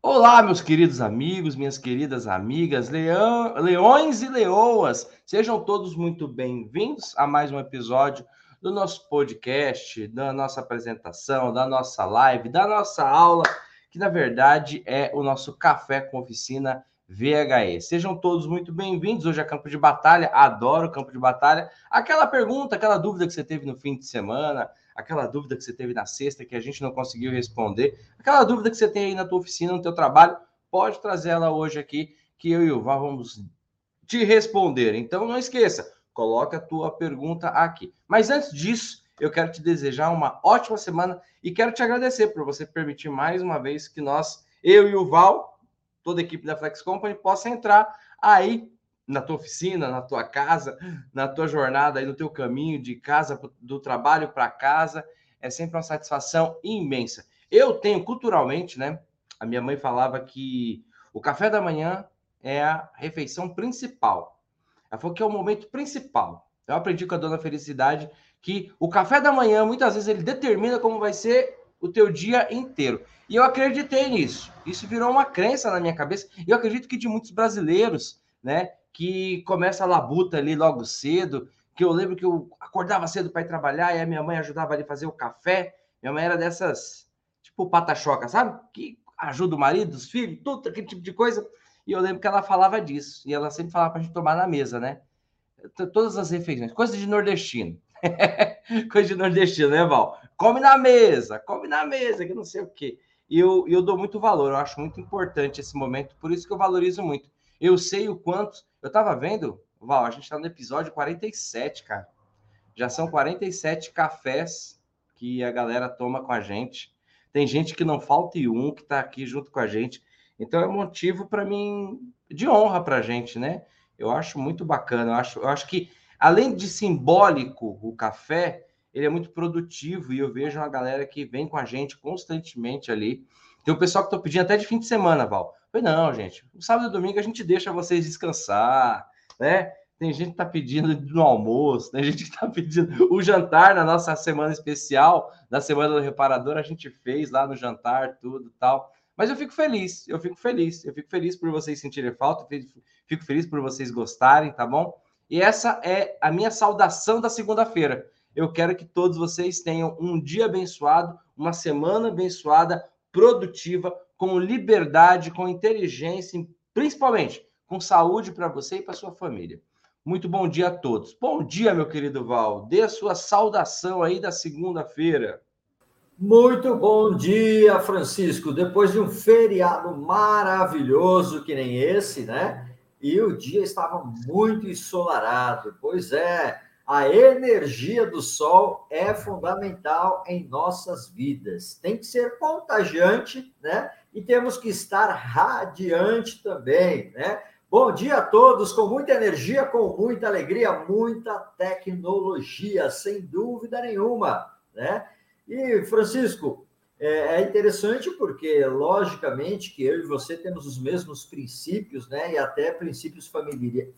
Olá, meus queridos amigos, minhas queridas amigas, leão, leões e leoas, sejam todos muito bem-vindos a mais um episódio do nosso podcast, da nossa apresentação, da nossa live, da nossa aula, que na verdade é o nosso Café com Oficina VHE. Sejam todos muito bem-vindos. Hoje é campo de batalha, adoro campo de batalha. Aquela pergunta, aquela dúvida que você teve no fim de semana, aquela dúvida que você teve na sexta que a gente não conseguiu responder, aquela dúvida que você tem aí na tua oficina, no teu trabalho, pode trazer ela hoje aqui, que eu e o Val vamos te responder. Então não esqueça, coloca a tua pergunta aqui. Mas antes disso, eu quero te desejar uma ótima semana e quero te agradecer por você permitir mais uma vez que nós, eu e o Val, toda a equipe da Flex Company, possa entrar aí na tua oficina, na tua casa, na tua jornada aí no teu caminho de casa do trabalho para casa, é sempre uma satisfação imensa. Eu tenho culturalmente, né? A minha mãe falava que o café da manhã é a refeição principal. Ela falou que é o momento principal. Eu aprendi com a dona Felicidade que o café da manhã, muitas vezes, ele determina como vai ser o teu dia inteiro. E eu acreditei nisso. Isso virou uma crença na minha cabeça. E eu acredito que de muitos brasileiros, né? Que começa a labuta ali logo cedo, que eu lembro que eu acordava cedo para ir trabalhar e a minha mãe ajudava ali a fazer o café. Minha mãe era dessas, tipo pata-choca, sabe? Que ajuda o marido, os filhos, tudo aquele tipo de coisa. E eu lembro que ela falava disso. E ela sempre falava para a gente tomar na mesa, né? Todas as refeições, coisa de nordestino. coisa de nordestino, né, Val? Come na mesa, come na mesa, que não sei o quê. E eu, eu dou muito valor, eu acho muito importante esse momento, por isso que eu valorizo muito. Eu sei o quanto. Eu tava vendo, Val, a gente tá no episódio 47, cara. Já são 47 cafés que a galera toma com a gente. Tem gente que não falta e um que tá aqui junto com a gente. Então é motivo para mim de honra para a gente, né? Eu acho muito bacana. Eu acho, eu acho que além de simbólico o café, ele é muito produtivo e eu vejo uma galera que vem com a gente constantemente ali. Tem um pessoal que tô pedindo até de fim de semana, Val. Falei, não, gente, o sábado e domingo a gente deixa vocês descansar, né? Tem gente que tá pedindo no almoço, tem gente que tá pedindo o jantar na nossa semana especial, na semana do reparador, a gente fez lá no jantar, tudo tal. Mas eu fico feliz, eu fico feliz, eu fico feliz por vocês sentirem falta, fico feliz por vocês gostarem, tá bom? E essa é a minha saudação da segunda-feira. Eu quero que todos vocês tenham um dia abençoado, uma semana abençoada, produtiva, com liberdade, com inteligência, principalmente com saúde para você e para sua família. Muito bom dia a todos. Bom dia, meu querido Val. Dê a sua saudação aí da segunda-feira. Muito bom dia, Francisco. Depois de um feriado maravilhoso que nem esse, né? E o dia estava muito ensolarado. Pois é, a energia do sol é fundamental em nossas vidas. Tem que ser contagiante, né? e temos que estar radiante também, né? Bom dia a todos, com muita energia, com muita alegria, muita tecnologia, sem dúvida nenhuma, né? E, Francisco, é, é interessante porque, logicamente, que eu e você temos os mesmos princípios, né? E até princípios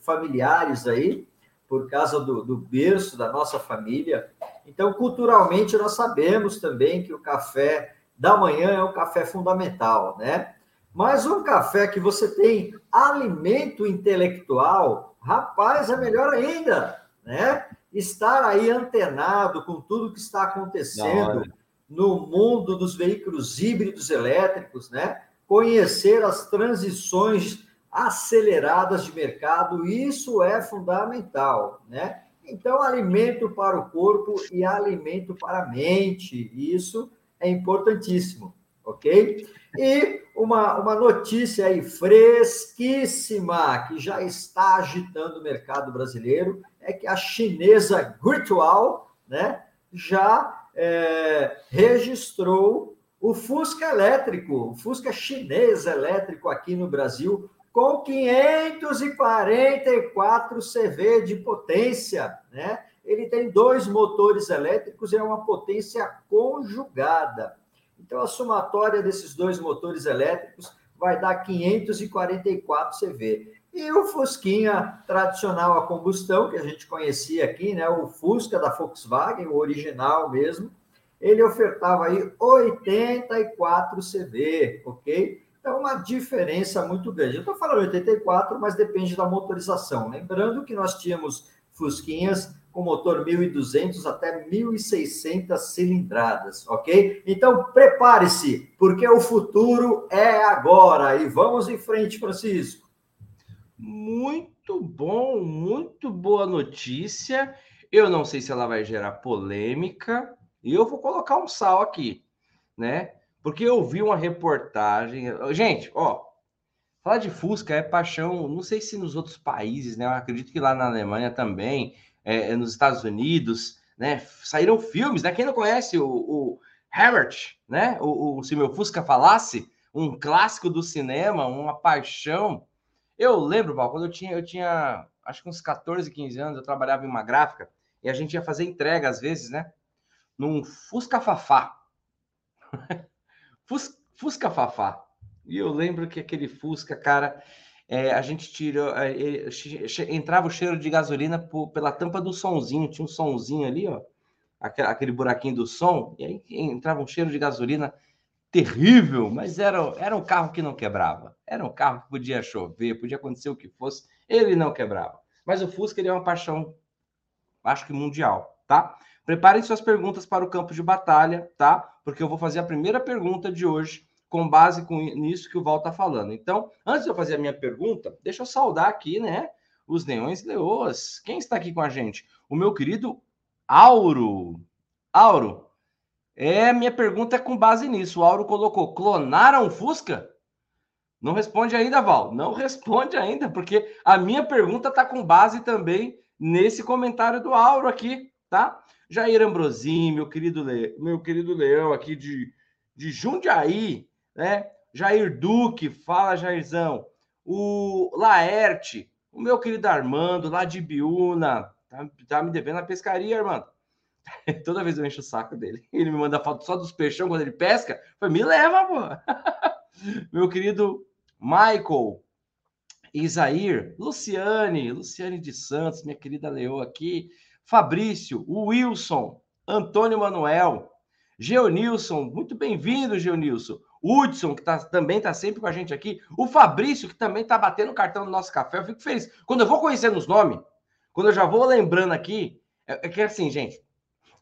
familiares aí, por causa do, do berço da nossa família. Então, culturalmente, nós sabemos também que o café da manhã é um café fundamental, né? Mas um café que você tem alimento intelectual, rapaz, é melhor ainda, né? Estar aí antenado com tudo que está acontecendo no mundo dos veículos híbridos elétricos, né? Conhecer as transições aceleradas de mercado, isso é fundamental, né? Então, alimento para o corpo e alimento para a mente, isso é importantíssimo, ok? E uma, uma notícia aí fresquíssima que já está agitando o mercado brasileiro é que a chinesa Virtual, né, já é, registrou o Fusca elétrico, o Fusca chinês elétrico aqui no Brasil, com 544 CV de potência, né? ele tem dois motores elétricos e é uma potência conjugada. Então, a somatória desses dois motores elétricos vai dar 544 CV. E o Fusquinha tradicional a combustão, que a gente conhecia aqui, né, o Fusca da Volkswagen, o original mesmo, ele ofertava aí 84 CV, ok? É uma diferença muito grande. Eu estou falando 84, mas depende da motorização. Lembrando que nós tínhamos Fusquinhas com motor 1.200 até 1.600 cilindradas, ok? Então prepare-se, porque o futuro é agora. E vamos em frente, Francisco. Muito bom, muito boa notícia. Eu não sei se ela vai gerar polêmica, e eu vou colocar um sal aqui, né? Porque eu vi uma reportagem. Gente, ó, falar de Fusca é paixão, não sei se nos outros países, né? Eu acredito que lá na Alemanha também, é, é nos Estados Unidos, né? Saíram filmes, né? Quem não conhece o, o Herbert, né? O, o, Se Meu Fusca Falasse, um clássico do cinema, uma paixão. Eu lembro, Val, quando eu tinha, eu tinha acho que uns 14, 15 anos, eu trabalhava em uma gráfica e a gente ia fazer entrega às vezes, né? Num Fusca Fafá. Fusca, Fusca Fafá. E eu lembro que aquele Fusca, cara, é, a gente tirou. É, é, entrava o cheiro de gasolina pela tampa do sonzinho, tinha um sonzinho ali, ó. Aquele, aquele buraquinho do som, e aí entrava um cheiro de gasolina terrível, mas era, era um carro que não quebrava. Era um carro que podia chover, podia acontecer o que fosse, ele não quebrava. Mas o Fusca ele é uma paixão, acho que mundial, tá? Preparem suas perguntas para o campo de batalha, tá? Porque eu vou fazer a primeira pergunta de hoje com base com nisso que o Val está falando. Então, antes de eu fazer a minha pergunta, deixa eu saudar aqui, né? Os Neões Leoas. Quem está aqui com a gente? O meu querido Auro. Auro, é minha pergunta é com base nisso. O Auro colocou: clonaram Fusca? Não responde ainda, Val. Não responde ainda, porque a minha pergunta está com base também nesse comentário do Auro aqui, tá? Jair Ambrosim, meu querido, Le... meu querido Leão aqui de, de Jundiaí, né? Jair Duque, fala Jairzão. O Laerte, o meu querido Armando, lá de Biúna, tá, tá me devendo a pescaria, Armando. Toda vez eu encho o saco dele. Ele me manda foto só dos peixão quando ele pesca. Foi, me leva, pô. meu querido Michael, Isair, Luciane, Luciane de Santos, minha querida Leoa aqui. Fabrício, Wilson, Antônio Manuel, Geonilson, muito bem-vindo, Geonilson. Hudson, que tá, também está sempre com a gente aqui. O Fabrício, que também está batendo cartão no nosso café. Eu fico feliz. Quando eu vou conhecendo os nomes, quando eu já vou lembrando aqui, é, é que assim, gente,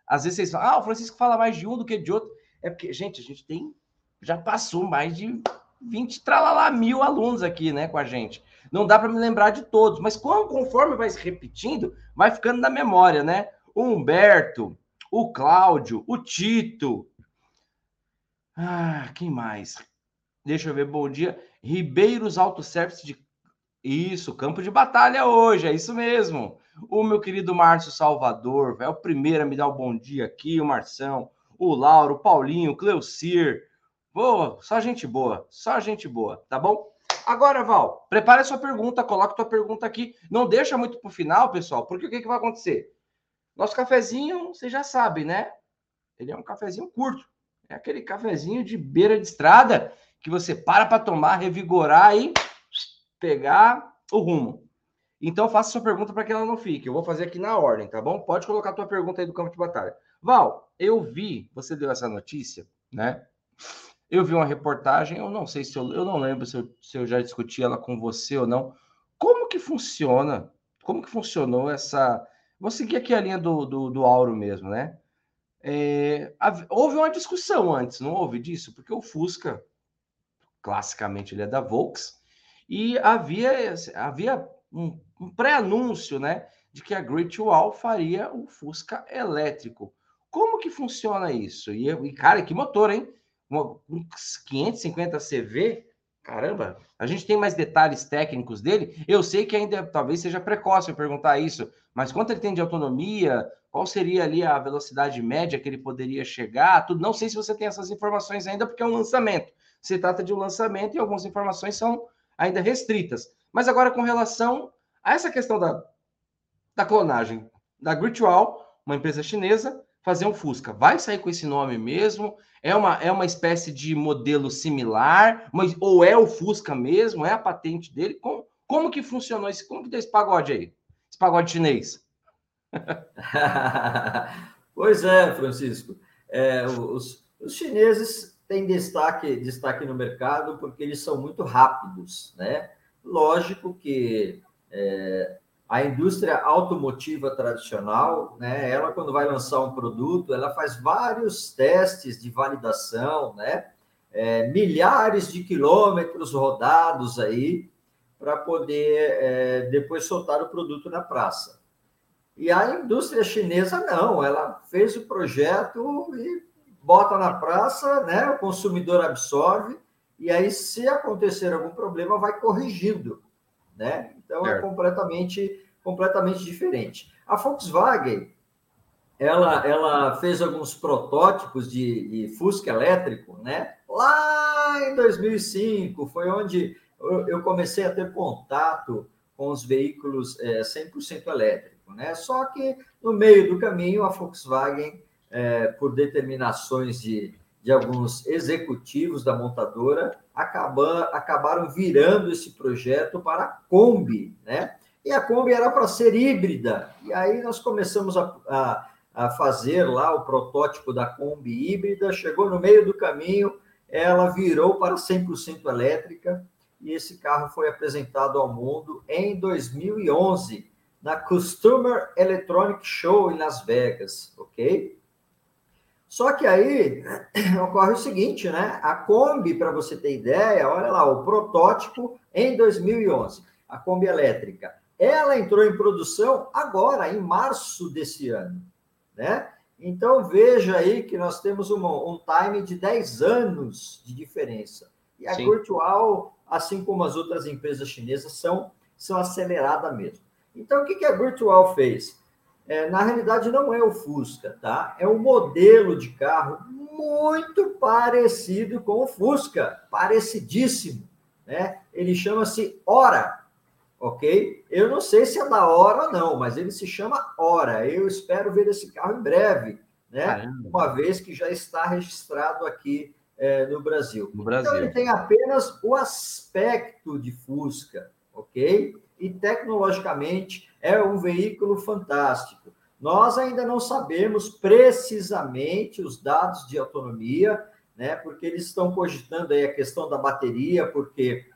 às vezes vocês falam, ah, o Francisco fala mais de um do que de outro. É porque, gente, a gente tem, já passou mais de 20, tralalá, mil alunos aqui, né, com a gente. Não dá para me lembrar de todos, mas conforme vai se repetindo, vai ficando na memória, né? O Humberto, o Cláudio, o Tito. Ah, quem mais? Deixa eu ver, bom dia. Ribeiros Auto Service de. Isso, campo de batalha hoje, é isso mesmo. O meu querido Márcio Salvador, é o primeiro a me dar o um bom dia aqui, o Marção, o Lauro, o Paulinho, o Cleucir. Boa, só gente boa, só gente boa, tá bom? Agora, Val, prepare a sua pergunta, coloque a sua pergunta aqui. Não deixa muito para o final, pessoal, porque o que, que vai acontecer? Nosso cafezinho, você já sabe, né? Ele é um cafezinho curto. É aquele cafezinho de beira de estrada que você para para tomar, revigorar e pegar o rumo. Então, faça sua pergunta para que ela não fique. Eu vou fazer aqui na ordem, tá bom? Pode colocar a tua pergunta aí do campo de batalha. Val, eu vi, você deu essa notícia, né? Eu vi uma reportagem, eu não sei se eu, eu não lembro se eu, se eu já discuti ela com você ou não. Como que funciona? Como que funcionou essa? Vou seguir aqui a linha do, do, do Auro mesmo, né? É, houve uma discussão antes, não houve disso? Porque o Fusca, classicamente, ele é da Volks, e havia, havia um, um pré-anúncio, né, de que a Great Wall faria o Fusca elétrico. Como que funciona isso? E, e cara, que motor, hein? Uns 550 CV, caramba, a gente tem mais detalhes técnicos dele. Eu sei que ainda talvez seja precoce eu perguntar isso, mas quanto ele tem de autonomia? Qual seria ali a velocidade média que ele poderia chegar? Tudo. Não sei se você tem essas informações ainda, porque é um lançamento. Se trata de um lançamento e algumas informações são ainda restritas. Mas agora, com relação a essa questão da, da clonagem da Gritual, uma empresa chinesa, fazer um Fusca. Vai sair com esse nome mesmo? É uma, é uma espécie de modelo similar? Mas, ou é o Fusca mesmo? É a patente dele? Como, como que funcionou esse? Como que deu esse pagode aí? Esse pagode chinês? pois é, Francisco. É, os, os chineses têm destaque, destaque no mercado porque eles são muito rápidos, né? Lógico que é, a indústria automotiva tradicional, né, ela quando vai lançar um produto, ela faz vários testes de validação, né, é, milhares de quilômetros rodados aí para poder é, depois soltar o produto na praça. E a indústria chinesa não, ela fez o projeto e bota na praça, né? O consumidor absorve e aí se acontecer algum problema vai corrigindo, né? Então é, é completamente completamente diferente. A Volkswagen ela, ela fez alguns protótipos de, de Fusca elétrico, né? Lá em 2005 foi onde eu comecei a ter contato com os veículos é, 100% elétricos né? Só que no meio do caminho a Volkswagen, é, por determinações de, de alguns executivos da montadora, acaba, acabaram virando esse projeto para a Kombi, né? E a Kombi era para ser híbrida. E aí nós começamos a, a, a fazer lá o protótipo da Kombi híbrida, chegou no meio do caminho, ela virou para 100% elétrica e esse carro foi apresentado ao mundo em 2011 na Customer Electronic Show em Las Vegas, ok? Só que aí ocorre o seguinte, né? A Kombi, para você ter ideia, olha lá, o protótipo em 2011, a Kombi elétrica, ela entrou em produção agora, em março desse ano, né? Então veja aí que nós temos um, um time de 10 anos de diferença. E a Sim. Virtual, assim como as outras empresas chinesas, são, são aceleradas mesmo. Então, o que, a Virtual fez? É, na realidade, não é o Fusca, tá? É um modelo de carro muito parecido com o Fusca, parecidíssimo, né? Ele chama-se Hora, ok? Eu não sei se é da hora ou não, mas ele se chama Hora. Eu espero ver esse carro em breve, né? Caramba. Uma vez que já está registrado aqui é, no Brasil. No Brasil. Então, ele tem apenas o aspecto de Fusca, ok? e tecnologicamente é um veículo fantástico. Nós ainda não sabemos precisamente os dados de autonomia, né? Porque eles estão cogitando aí a questão da bateria, porque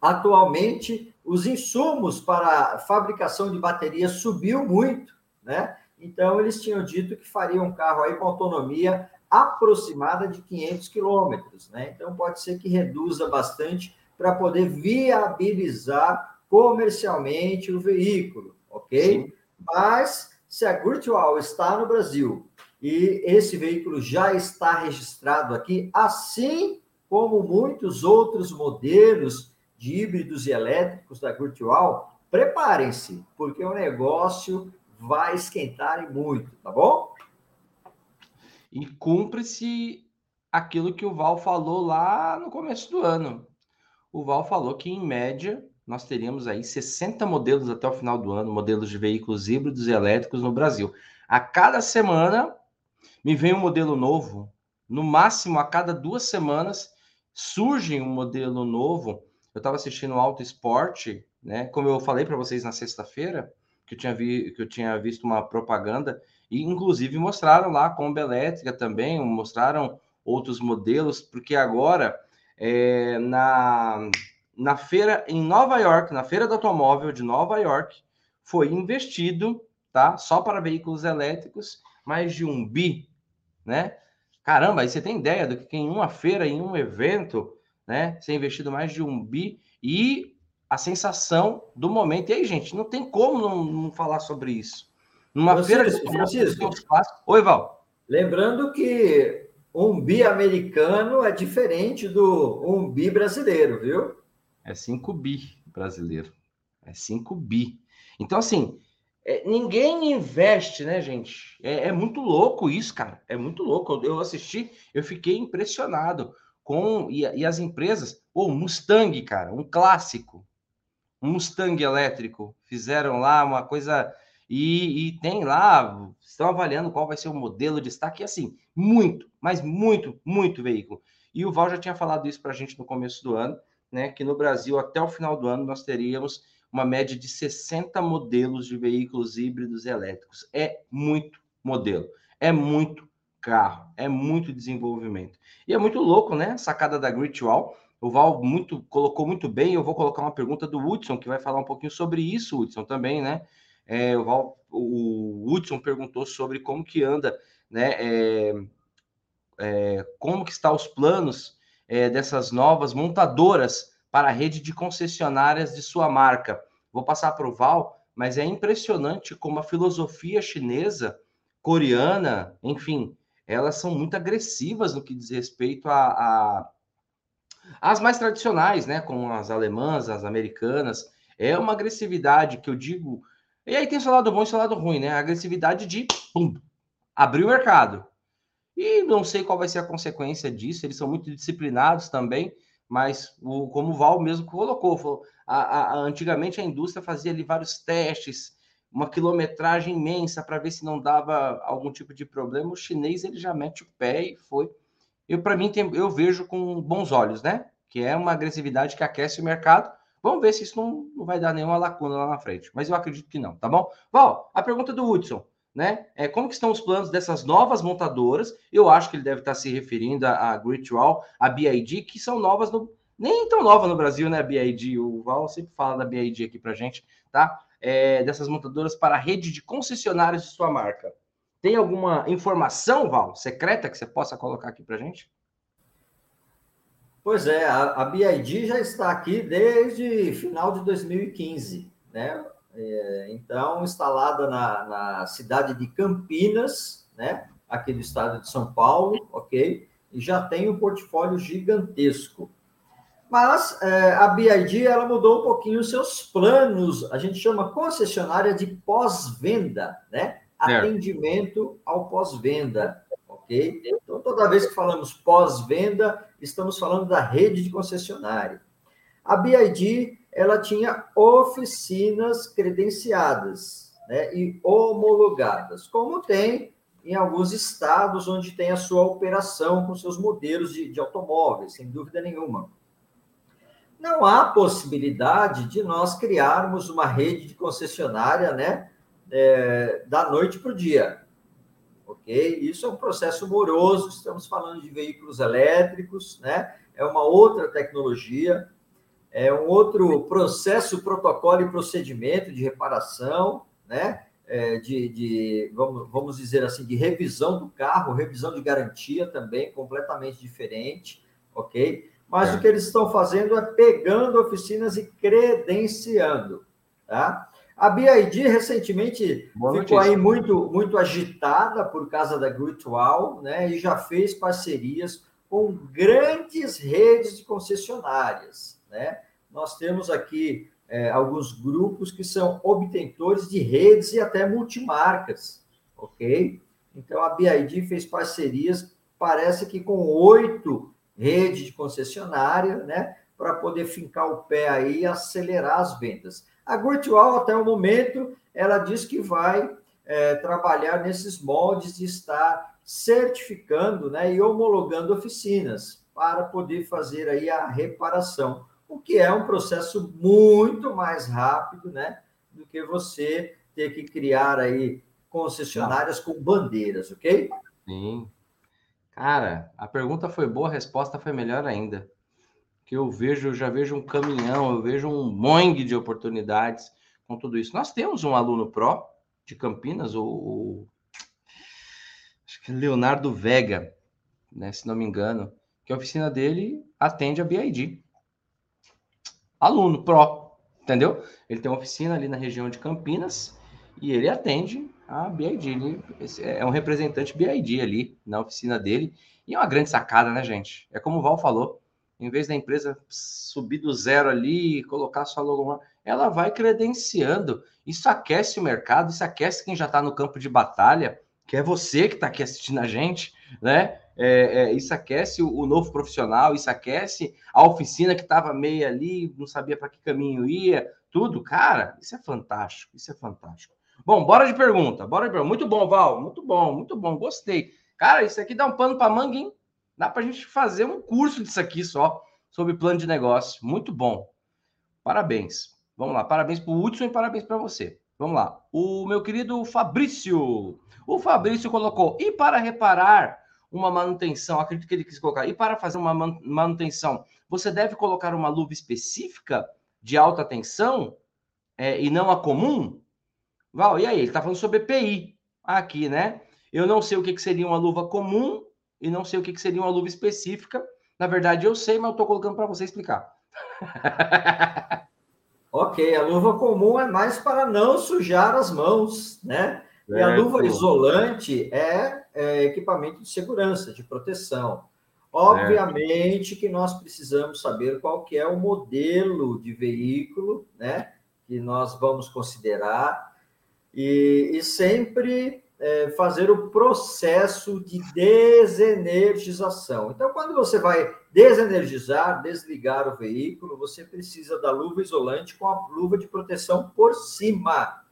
atualmente os insumos para fabricação de bateria subiu muito, né? Então eles tinham dito que fariam um carro aí com autonomia aproximada de 500 quilômetros, né? Então pode ser que reduza bastante para poder viabilizar comercialmente o veículo, ok? Sim. Mas se a Virtual está no Brasil e esse veículo já está registrado aqui, assim como muitos outros modelos de híbridos e elétricos da Virtual, preparem-se, porque o negócio vai esquentar muito, tá bom? E cumpre-se aquilo que o Val falou lá no começo do ano. O Val falou que, em média, nós teríamos aí 60 modelos até o final do ano, modelos de veículos híbridos e elétricos no Brasil. A cada semana me vem um modelo novo. No máximo, a cada duas semanas surge um modelo novo. Eu estava assistindo Auto Esporte, né? Como eu falei para vocês na sexta-feira, que eu tinha vi, que eu tinha visto uma propaganda e inclusive mostraram lá a Kombi elétrica também, mostraram outros modelos, porque agora é, na na feira em Nova York, na feira do automóvel de Nova York, foi investido, tá? Só para veículos elétricos, mais de um bi, né? Caramba, aí você tem ideia do que em uma feira, em um evento, né? Ser investido mais de um bi e a sensação do momento. E aí, gente, não tem como não, não falar sobre isso. Numa Francisco, feira. Francisco. Oi, Val. Lembrando que um bi americano é diferente do um bi brasileiro, viu? É 5 bi brasileiro. É 5 bi. Então, assim, é, ninguém investe, né, gente? É, é, muito louco isso, cara. É muito louco. Eu, assisti, eu fiquei impressionado com. E, e as empresas. O oh, Mustang, cara, um clássico. Um Mustang elétrico. Fizeram lá uma coisa. E, e, tem lá, estão avaliando qual vai ser o modelo de destaque, assim, muito, mas muito, muito veículo. E o Val já tinha falado isso para a gente no começo do ano né, que no Brasil, até o final do ano, nós teríamos uma média de 60 modelos de veículos híbridos elétricos. É muito modelo, é muito carro. É muito desenvolvimento. E é muito louco, né? Sacada da Great Wall. O Val muito, colocou muito bem. Eu vou colocar uma pergunta do Hudson, que vai falar um pouquinho sobre isso, Hudson, também, né? É, o, Val, o Hudson perguntou sobre como que anda, né? É, é, como que está os planos é, dessas novas montadoras para a rede de concessionárias de sua marca. Vou passar para o Val, mas é impressionante como a filosofia chinesa, coreana, enfim, elas são muito agressivas no que diz respeito a, a as mais tradicionais, né, como as alemãs, as americanas, é uma agressividade que eu digo. E aí tem seu lado bom e seu lado ruim, né? A agressividade de pum, abrir o mercado. E não sei qual vai ser a consequência disso. Eles são muito disciplinados também, mas o, como o Val mesmo colocou, falou, a, a, antigamente a indústria fazia ali vários testes, uma quilometragem imensa para ver se não dava algum tipo de problema. O chinês ele já mete o pé e foi. Eu para mim tem, eu vejo com bons olhos, né? Que é uma agressividade que aquece o mercado. Vamos ver se isso não, não vai dar nenhuma lacuna lá na frente. Mas eu acredito que não, tá bom? Val, a pergunta do Hudson, né? É, como que estão os planos dessas novas montadoras? Eu acho que ele deve estar se referindo a, a Wall, a BID, que são novas no, nem tão nova no Brasil, né, BID? O Val sempre fala da BID aqui pra gente, tá? É, dessas montadoras para a rede de concessionários de sua marca. Tem alguma informação, Val, secreta que você possa colocar aqui pra gente? Pois é, a, a BID já está aqui desde final de 2015, né? É, então, instalada na, na cidade de Campinas, né? Aqui do estado de São Paulo, ok? E já tem um portfólio gigantesco. Mas é, a BID ela mudou um pouquinho os seus planos. A gente chama concessionária de pós-venda, né? Atendimento ao pós-venda, ok? Então, toda vez que falamos pós-venda, estamos falando da rede de concessionária. A BID ela tinha oficinas credenciadas né, e homologadas, como tem em alguns estados onde tem a sua operação com seus modelos de, de automóveis, sem dúvida nenhuma não há possibilidade de nós criarmos uma rede de concessionária, né, é, da noite para o dia. Ok? Isso é um processo moroso, estamos falando de veículos elétricos, né? É uma outra tecnologia, é um outro processo, protocolo e procedimento de reparação, né? É, de, de vamos, vamos dizer assim, de revisão do carro, revisão de garantia também, completamente diferente, ok? mas é. o que eles estão fazendo é pegando oficinas e credenciando, tá? A BID recentemente Boa ficou notícia. aí muito, muito agitada por causa da Virtual, né? E já fez parcerias com grandes redes de concessionárias, né? Nós temos aqui é, alguns grupos que são obtentores de redes e até multimarcas, ok? Então a BID fez parcerias, parece que com oito rede de concessionária, né? Para poder fincar o pé aí e acelerar as vendas. A Virtual, até o momento, ela diz que vai é, trabalhar nesses moldes de estar certificando né, e homologando oficinas para poder fazer aí a reparação, o que é um processo muito mais rápido né, do que você ter que criar aí concessionárias com bandeiras, ok? Sim, Cara, a pergunta foi boa, a resposta foi melhor ainda. Que eu vejo, eu já vejo um caminhão, eu vejo um monte de oportunidades com tudo isso. Nós temos um aluno pró de Campinas, o, o acho que é Leonardo Vega, né, se não me engano, que a oficina dele atende a BID. Aluno pró, entendeu? Ele tem uma oficina ali na região de Campinas e ele atende a BID. Ele é um representante BID ali na oficina dele. E é uma grande sacada, né, gente? É como o Val falou. Em vez da empresa subir do zero ali e colocar sua logo, ela vai credenciando. Isso aquece o mercado, isso aquece quem já está no campo de batalha, que é você que está aqui assistindo a gente, né? É, é, isso aquece o, o, novo profissional, isso aquece a oficina que estava meio ali, não sabia para que caminho ia, tudo. Cara, isso é fantástico, isso é fantástico. Bom, bora de pergunta. Bora de pergunta. Muito bom, Val. Muito bom, muito bom. Gostei. Cara, isso aqui dá um pano para manga, hein? Dá para a gente fazer um curso disso aqui só, sobre plano de negócio. Muito bom. Parabéns. Vamos lá. Parabéns para o Hudson e parabéns para você. Vamos lá. O meu querido Fabrício. O Fabrício colocou. E para reparar uma manutenção, acredito que ele quis colocar. E para fazer uma manutenção, você deve colocar uma luva específica de alta tensão é, e não a comum? Val, e aí? Ele está falando sobre EPI aqui, né? Eu não sei o que, que seria uma luva comum e não sei o que, que seria uma luva específica. Na verdade, eu sei, mas eu estou colocando para você explicar. ok, a luva comum é mais para não sujar as mãos, né? E a luva isolante é, é, equipamento de segurança, de proteção. Obviamente que nós precisamos saber qual que é o modelo de veículo, né? Que nós vamos considerar e, e sempre é, fazer o processo de desenergização. Então, quando você vai desenergizar, desligar o veículo, você precisa da luva isolante com a luva de proteção por cima,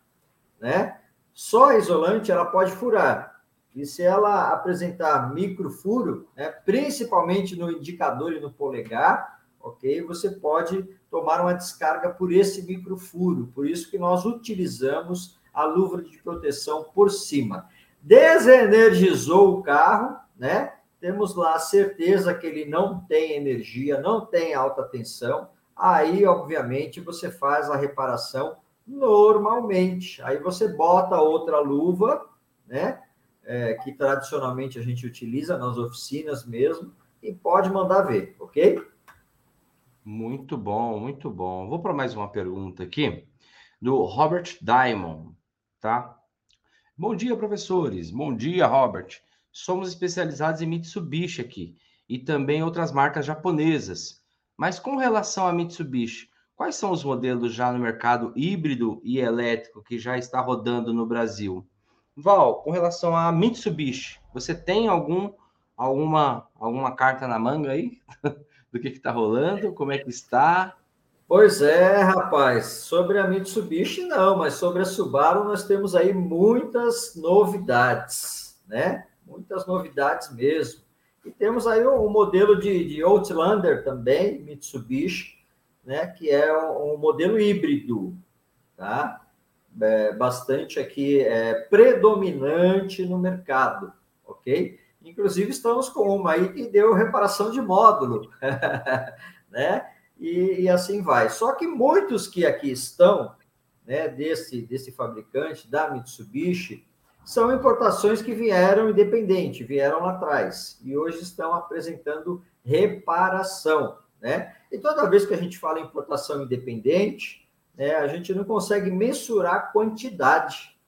né? Só isolante ela pode furar. E se ela apresentar microfuro, né, principalmente no indicador e no polegar, ok? Você pode tomar uma descarga por esse microfuro. Por isso que nós utilizamos a luva de proteção por cima. Desenergizou o carro, né? Temos lá a certeza que ele não tem energia, não tem alta tensão. Aí, obviamente, você faz a reparação normalmente. Aí você bota outra luva, né? É, que tradicionalmente a gente utiliza nas oficinas mesmo, e pode mandar ver, ok? Muito bom, muito bom. Vou para mais uma pergunta aqui do Robert Diamond tá? Bom dia, professores. Bom dia, Robert. Somos especializados em Mitsubishi aqui e também outras marcas japonesas. Mas com relação a Mitsubishi, quais são os modelos já no mercado híbrido e elétrico que já está rodando no Brasil? Val, com relação a Mitsubishi, você tem algum alguma alguma carta na manga aí do que está rolando? Como é que está? Pois é, rapaz. Sobre a Mitsubishi, não, mas sobre a Subaru nós temos aí muitas novidades, né? Muitas novidades mesmo. E temos aí um modelo de, de Outlander também, Mitsubishi, né? Que é um, modelo híbrido, tá? É, bastante aqui é, predominante no mercado, ok? Inclusive estamos com uma aí que deu reparação de módulo, né? e, e assim vai. Só que muitos que aqui estão, né, desse, desse fabricante, da Mitsubishi, são importações que vieram independente, vieram lá atrás, e hoje estão apresentando reparação, né? E toda vez que a gente fala em importação independente, né, a gente não consegue mensurar a quantidade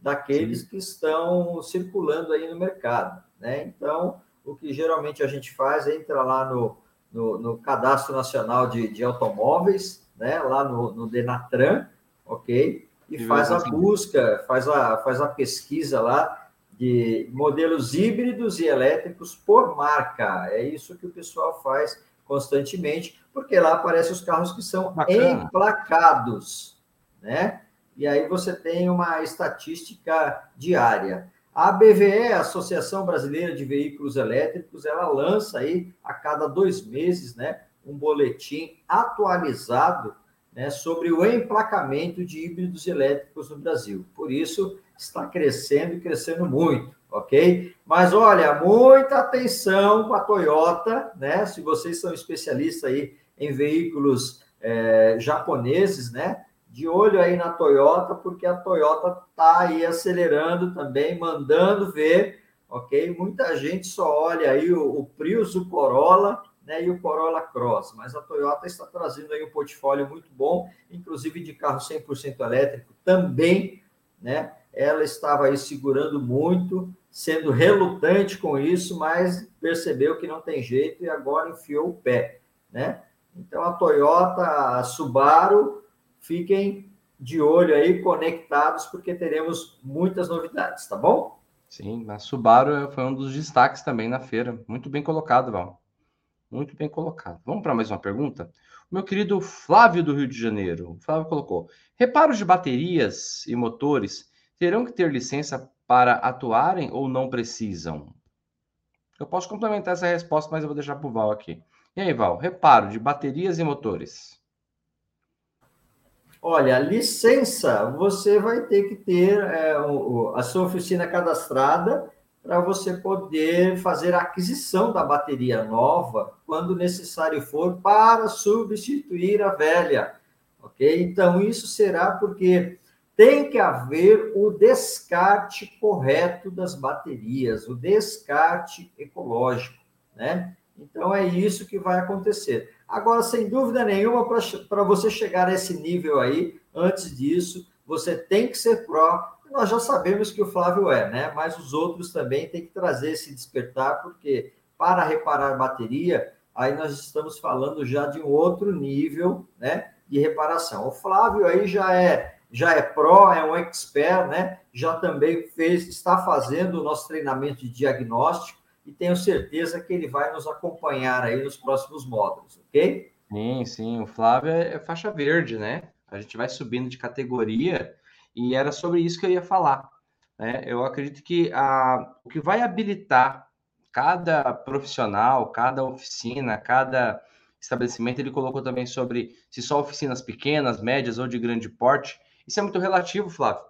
daqueles Sim. que estão circulando aí no mercado, né? Então, o que geralmente a gente faz é entrar lá no, no, no Cadastro Nacional de, de Automóveis, né, lá no, no Denatran, ok? E faz a busca, faz a, faz a pesquisa lá de modelos híbridos e elétricos por marca. É isso que o pessoal faz constantemente, porque lá aparecem os carros que são Bacana. emplacados, né? E aí você tem uma estatística diária. A BVE, a Associação Brasileira de Veículos Elétricos, ela lança aí a cada dois meses, né, um boletim atualizado né, sobre o emplacamento de híbridos elétricos no Brasil. Por isso, está crescendo e crescendo muito, ok? Mas olha, muita atenção com a Toyota, né? Se vocês são especialistas aí em veículos é, japoneses, né? de olho aí na Toyota, porque a Toyota está aí acelerando também, mandando ver, ok? Muita gente só olha aí o, o Prius, o Corolla, né, e o Corolla Cross, mas a Toyota está trazendo aí um portfólio muito bom, inclusive de carro 100% elétrico também, né? Ela estava aí segurando muito, sendo relutante com isso, mas percebeu que não tem jeito e agora enfiou o pé, né? Então a Toyota, a Subaru, fiquem de olho aí, conectados, porque teremos muitas novidades, tá bom? Sim, a Subaru foi um dos destaques também na feira. Muito bem colocado, Val. Muito bem colocado. Vamos para mais uma pergunta? O meu querido Flávio do Rio de Janeiro. O Flávio colocou: reparos de baterias e motores terão que ter licença para atuarem ou não precisam? Eu posso complementar essa resposta, mas eu vou deixar para o Val aqui. E aí, Val, reparo de baterias e motores. Olha, licença, você vai ter que ter é, o, a sua oficina cadastrada para você poder fazer a aquisição da bateria nova quando necessário for para substituir a velha, ok? Então, isso será porque tem que haver o descarte correto das baterias, o descarte ecológico, né? Então, é isso que vai acontecer. Agora, sem dúvida nenhuma, para você chegar a esse nível aí, antes disso, você tem que ser pró. Nós já sabemos que o Flávio é, né? Mas os outros também têm que trazer esse despertar, porque para reparar bateria, aí nós estamos falando já de um outro nível, né? De reparação. O Flávio aí já é já é pró, é um expert, né? Já também fez, está fazendo o nosso treinamento de diagnóstico e tenho certeza que ele vai nos acompanhar aí nos próximos módulos, ok? Sim, sim. O Flávio é faixa verde, né? A gente vai subindo de categoria e era sobre isso que eu ia falar. Né? Eu acredito que a, o que vai habilitar cada profissional, cada oficina, cada estabelecimento, ele colocou também sobre se só oficinas pequenas, médias ou de grande porte. Isso é muito relativo, Flávio.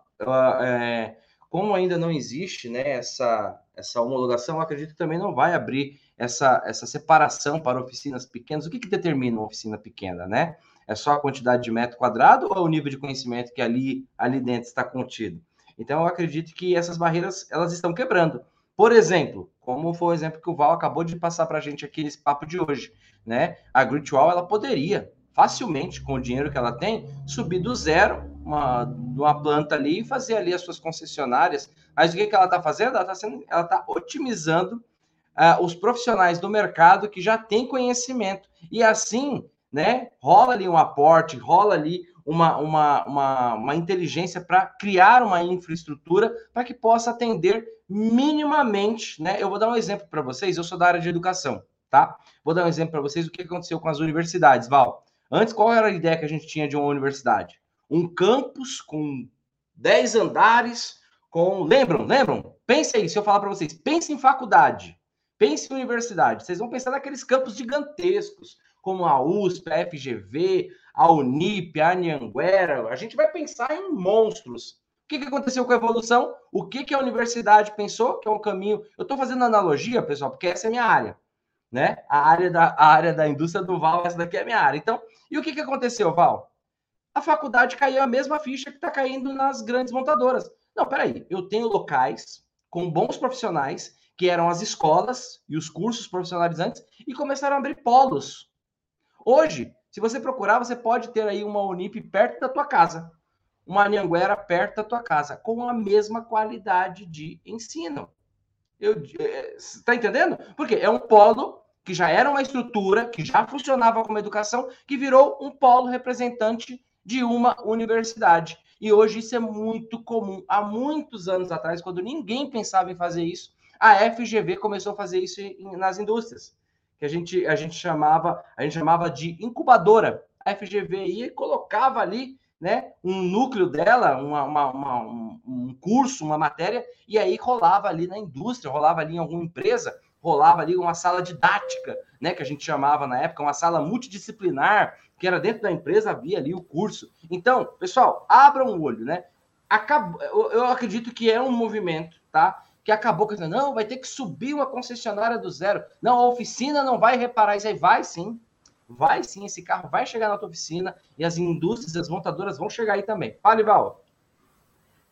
É, como ainda não existe né, essa, essa homologação, eu acredito que também não vai abrir essa, essa separação para oficinas pequenas. O que, que determina uma oficina pequena, né? É só a quantidade de metro quadrado ou é o nível de conhecimento que ali, ali dentro está contido? Então, eu acredito que essas barreiras, elas estão quebrando. Por exemplo, como foi o exemplo que o Val acabou de passar para a gente aqui nesse papo de hoje, né? A Gritwall, ela poderia facilmente, com o dinheiro que ela tem, subir do zero uma, uma planta ali e fazer ali as suas concessionárias. Mas o que, que ela está fazendo? Ela está ela tá otimizando uh, os profissionais do mercado que já têm conhecimento. E assim, né, rola ali um aporte, rola ali uma, uma, uma, uma inteligência para criar uma infraestrutura para que possa atender minimamente, né? Eu vou dar um exemplo para vocês, eu sou da área de educação, tá? Vou dar um exemplo para vocês o que aconteceu com as universidades, Val. Antes, qual era a ideia que a gente tinha de uma universidade? Um campus com 10 andares, com. Lembram? Lembram? Pense aí, se eu falar para vocês, pense em faculdade, pense em universidade. Vocês vão pensar naqueles campos gigantescos, como a USP, a FGV, a Unip, a Anhanguera. A gente vai pensar em monstros. O que, que aconteceu com a evolução? O que, que a universidade pensou que é um caminho? Eu estou fazendo analogia, pessoal, porque essa é a minha área. Né? A área da, a área da indústria do Val, essa daqui é a minha área. Então, e o que, que aconteceu, Val? A faculdade caiu a mesma ficha que está caindo nas grandes montadoras. Não, peraí, eu tenho locais com bons profissionais, que eram as escolas e os cursos profissionalizantes, e começaram a abrir polos. Hoje, se você procurar, você pode ter aí uma Unip perto da tua casa, uma Anhanguera perto da tua casa, com a mesma qualidade de ensino. Está eh, entendendo? Porque é um polo que já era uma estrutura, que já funcionava como educação, que virou um polo representante de uma universidade. E hoje isso é muito comum. Há muitos anos atrás, quando ninguém pensava em fazer isso, a FGV começou a fazer isso nas indústrias, que a gente, a gente chamava a gente chamava de incubadora. A FGV ia colocava ali né, um núcleo dela, uma, uma, uma, um, um curso, uma matéria, e aí rolava ali na indústria, rolava ali em alguma empresa, rolava ali uma sala didática, né, que a gente chamava na época, uma sala multidisciplinar, que era dentro da empresa, havia ali o curso. Então, pessoal, abram o olho, né? Acabou, eu acredito que é um movimento, tá? Que acabou com não, vai ter que subir uma concessionária do zero. Não, a oficina não vai reparar isso aí. Vai sim, vai sim, esse carro vai chegar na tua oficina e as indústrias, as montadoras vão chegar aí também. Fale.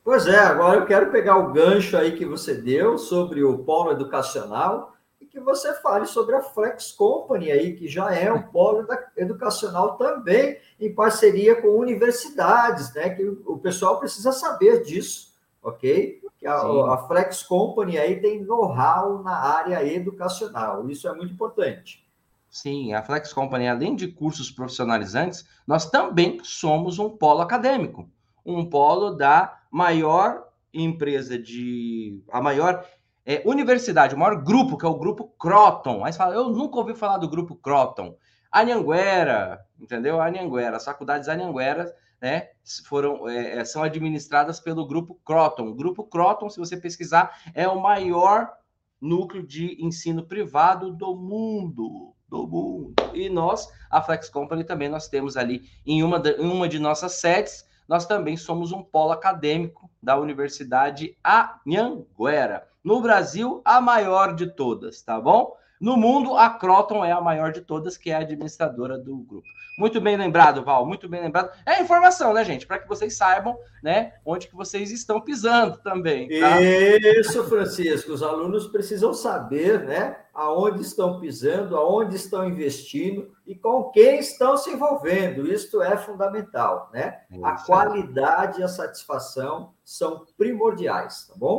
Pois é, agora eu quero pegar o gancho aí que você deu sobre o polo educacional que você fale sobre a Flex Company aí, que já é um polo educacional também em parceria com universidades, né? Que o pessoal precisa saber disso, ok? Que a, a Flex Company aí tem know-how na área educacional, isso é muito importante. Sim, a Flex Company, além de cursos profissionalizantes, nós também somos um polo acadêmico, um polo da maior empresa de a maior é, universidade, o maior grupo, que é o grupo Croton. Aí você fala, eu nunca ouvi falar do grupo Croton. Anhanguera, entendeu? Anhanguera, as faculdades Anhanguera, né, foram, é, é, são administradas pelo grupo Croton. O grupo Croton, se você pesquisar, é o maior núcleo de ensino privado do mundo. Do mundo. e nós, a Flex Company, também nós temos ali em uma de, em uma de nossas sedes, nós também somos um polo acadêmico da Universidade Anhanguera. No Brasil, a maior de todas, tá bom? No mundo, a Croton é a maior de todas, que é a administradora do grupo. Muito bem lembrado, Val, muito bem lembrado. É informação, né, gente? Para que vocês saibam, né, onde que vocês estão pisando também. Tá? Isso, Francisco. Os alunos precisam saber, né, aonde estão pisando, aonde estão investindo e com quem estão se envolvendo. Isto é fundamental, né? É a qualidade e a satisfação são primordiais, tá bom?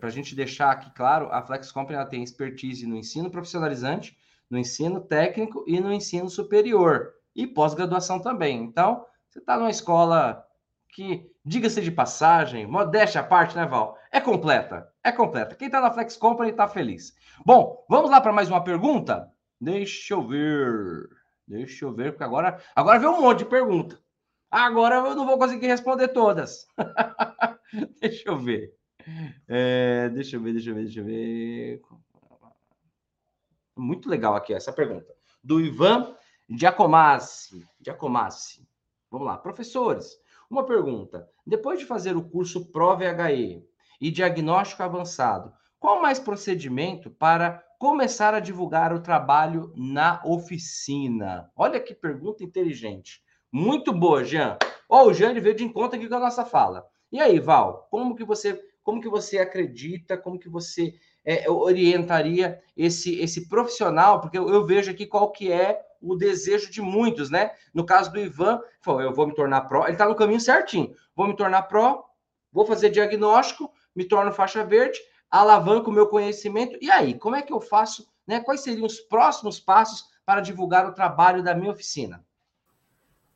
Para a gente deixar aqui claro, a Flex Company tem expertise no ensino profissionalizante, no ensino técnico e no ensino superior e pós-graduação também. Então, você está numa escola que, diga-se de passagem, modéstia à parte, né, Val? É completa, é completa. Quem está na Flex Company está feliz. Bom, vamos lá para mais uma pergunta? Deixa eu ver. Deixa eu ver, porque agora, agora veio um monte de pergunta. Agora eu não vou conseguir responder todas. deixa eu ver. É, deixa eu ver, deixa eu ver, deixa eu ver. Muito legal aqui essa pergunta. Do Ivan Giacomassi. Giacomassi. Vamos lá. Professores, uma pergunta. Depois de fazer o curso Pro-VHE e diagnóstico avançado, qual mais procedimento para começar a divulgar o trabalho na oficina? Olha que pergunta inteligente. Muito boa, Jean. Oh, o Jean veio de encontro aqui com a nossa fala. E aí, Val, como que você, como que você acredita, como que você é, orientaria esse, esse profissional? Porque eu, eu vejo aqui qual que é o desejo de muitos, né? No caso do Ivan, falou, eu vou me tornar pró, ele está no caminho certinho. Vou me tornar pró, vou fazer diagnóstico, me torno faixa verde, alavanco o meu conhecimento. E aí, como é que eu faço, né? Quais seriam os próximos passos para divulgar o trabalho da minha oficina?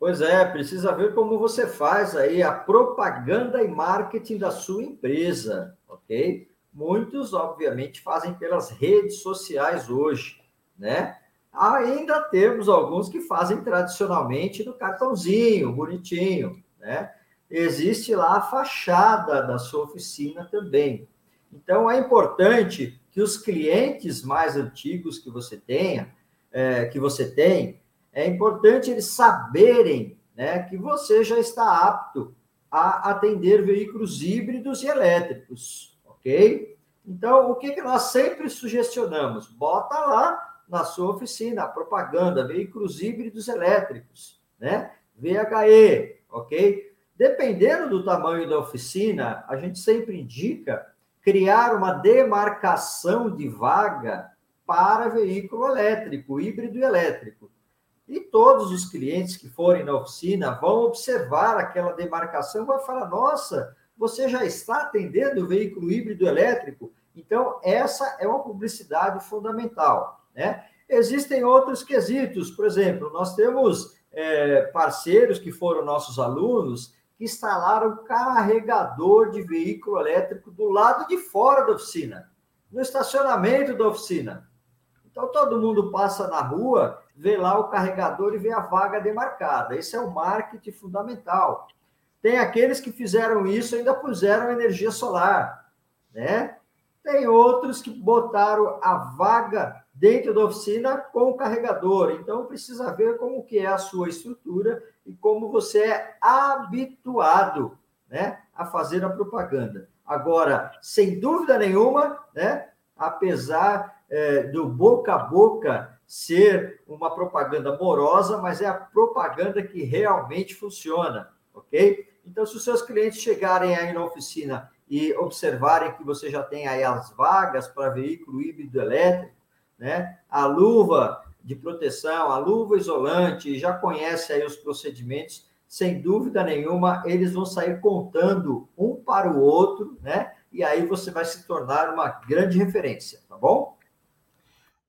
Pois é, precisa ver como você faz aí a propaganda e marketing da sua empresa, ok? Muitos, obviamente, fazem pelas redes sociais hoje, né? Ainda temos alguns que fazem tradicionalmente no cartãozinho, bonitinho, né? Existe lá a fachada da sua oficina também. Então, é importante que os clientes mais antigos que você tenha, é, que você tem, é importante eles saberem né, que você já está apto a atender veículos híbridos e elétricos, ok? Então, o que, que nós sempre sugestionamos? Bota lá na sua oficina, a propaganda, veículos híbridos elétricos, né? VHE, ok? Dependendo do tamanho da oficina, a gente sempre indica criar uma demarcação de vaga para veículo elétrico, híbrido elétrico. E todos os clientes que forem na oficina vão observar aquela demarcação vão falar: nossa, você já está atendendo o veículo híbrido elétrico? Então, essa é uma publicidade fundamental. Né? Existem outros quesitos, por exemplo, nós temos é, parceiros que foram nossos alunos que instalaram carregador de veículo elétrico do lado de fora da oficina, no estacionamento da oficina. Então todo mundo passa na rua, vê lá o carregador e vê a vaga demarcada. Esse é o marketing fundamental. Tem aqueles que fizeram isso e ainda puseram energia solar, né? Tem outros que botaram a vaga dentro da oficina com o carregador. Então, precisa ver como que é a sua estrutura e como você é habituado né, a fazer a propaganda. Agora, sem dúvida nenhuma, né, apesar é, do boca a boca ser uma propaganda morosa, mas é a propaganda que realmente funciona, ok? Então, se os seus clientes chegarem aí na oficina e observarem que você já tem aí as vagas para veículo híbrido elétrico, né? A luva de proteção, a luva isolante, já conhece aí os procedimentos, sem dúvida nenhuma, eles vão sair contando um para o outro, né? E aí você vai se tornar uma grande referência, tá bom?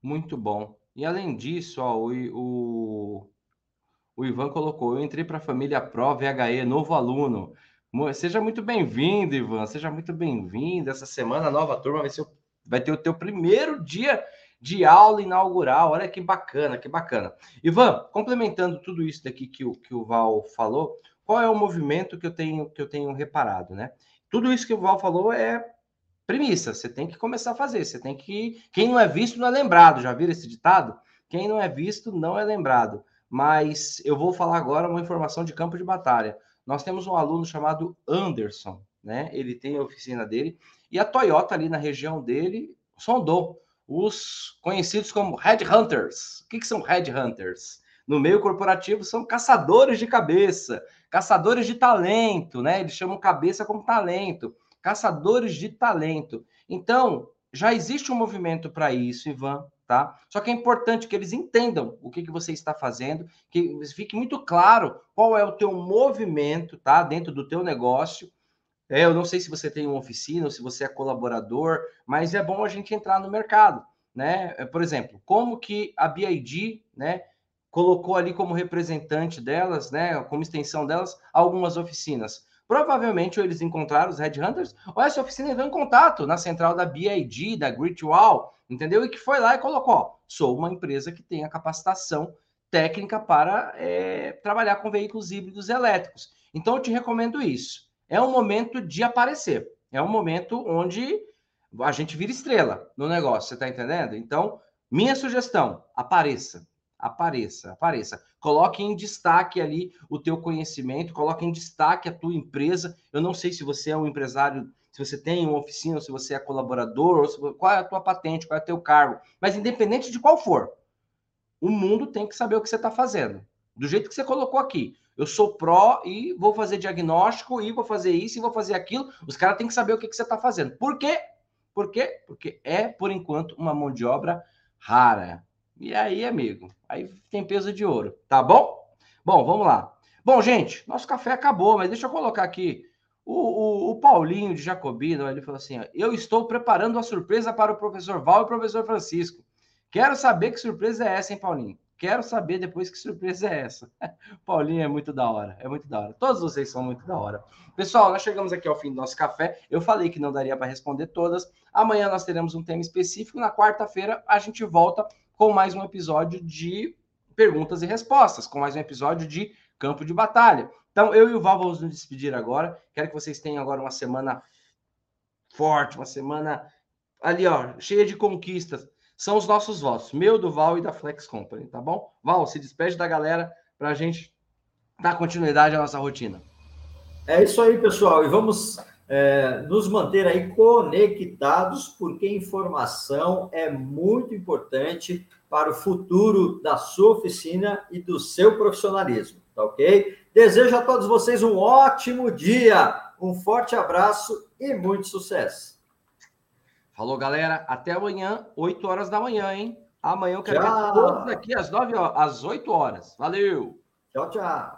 Muito bom. E além disso, ó, o, o, o Ivan colocou: eu entrei para a família Pro VHE, novo aluno. Seja muito bem-vindo, Ivan. Seja muito bem-vindo. Essa semana a nova turma vai, ser, vai ter o teu primeiro dia de aula inaugural. Olha que bacana, que bacana. Ivan, complementando tudo isso daqui que o, que o Val falou, qual é o movimento que eu tenho que eu tenho reparado, né? Tudo isso que o Val falou é premissa, você tem que começar a fazer, você tem que quem não é visto não é lembrado, já viram esse ditado? Quem não é visto não é lembrado. Mas eu vou falar agora uma informação de campo de batalha. Nós temos um aluno chamado Anderson, né? Ele tem a oficina dele e a Toyota ali na região dele sondou os conhecidos como headhunters. O que, que são headhunters? No meio corporativo são caçadores de cabeça, caçadores de talento, né? Eles chamam cabeça como talento, caçadores de talento. Então, já existe um movimento para isso, Ivan, tá? Só que é importante que eles entendam o que, que você está fazendo, que fique muito claro qual é o teu movimento, tá? Dentro do teu negócio. É, eu não sei se você tem uma oficina ou se você é colaborador, mas é bom a gente entrar no mercado, né? É, por exemplo, como que a BID, né, colocou ali como representante delas, né, como extensão delas, algumas oficinas. Provavelmente ou eles encontraram os headhunters, ou essa oficina entrou em contato na central da BID, da Great Wall, entendeu? E que foi lá e colocou: ó, sou uma empresa que tem a capacitação técnica para é, trabalhar com veículos híbridos elétricos. Então, eu te recomendo isso. É um momento de aparecer. É um momento onde a gente vira estrela no negócio, você está entendendo? Então, minha sugestão: apareça. Apareça, apareça. Coloque em destaque ali o teu conhecimento, coloque em destaque a tua empresa. Eu não sei se você é um empresário se você tem uma oficina, se você é colaborador, se, qual é a tua patente, qual é o teu cargo. Mas independente de qual for, o mundo tem que saber o que você está fazendo. Do jeito que você colocou aqui. Eu sou pró e vou fazer diagnóstico e vou fazer isso e vou fazer aquilo. Os caras têm que saber o que, que você está fazendo. Por quê? Por quê? Porque é, por enquanto, uma mão de obra rara. E aí, amigo, aí tem peso de ouro, tá bom? Bom, vamos lá. Bom, gente, nosso café acabou, mas deixa eu colocar aqui o, o, o, Paulinho de Jacobino, ele falou assim: ó, Eu estou preparando uma surpresa para o professor Val e o professor Francisco. Quero saber que surpresa é essa, hein, Paulinho? Quero saber depois que surpresa é essa. Paulinho é muito da hora, é muito da hora. Todos vocês são muito da hora. Pessoal, nós chegamos aqui ao fim do nosso café. Eu falei que não daria para responder todas. Amanhã nós teremos um tema específico. Na quarta-feira a gente volta com mais um episódio de perguntas e respostas, com mais um episódio de campo de batalha. Então, eu e o Val vamos nos despedir agora. Quero que vocês tenham agora uma semana forte, uma semana ali, ó, cheia de conquistas. São os nossos votos, meu, do Val e da Flex Company, tá bom? Val, se despede da galera para a gente dar continuidade à nossa rotina. É isso aí, pessoal. E vamos é, nos manter aí conectados, porque informação é muito importante para o futuro da sua oficina e do seu profissionalismo, tá ok? Desejo a todos vocês um ótimo dia, um forte abraço e muito sucesso. Falou, galera. Até amanhã, 8 horas da manhã, hein? Amanhã eu quero tchau. ver todos aqui às, 9, às 8 horas. Valeu! Tchau, tchau.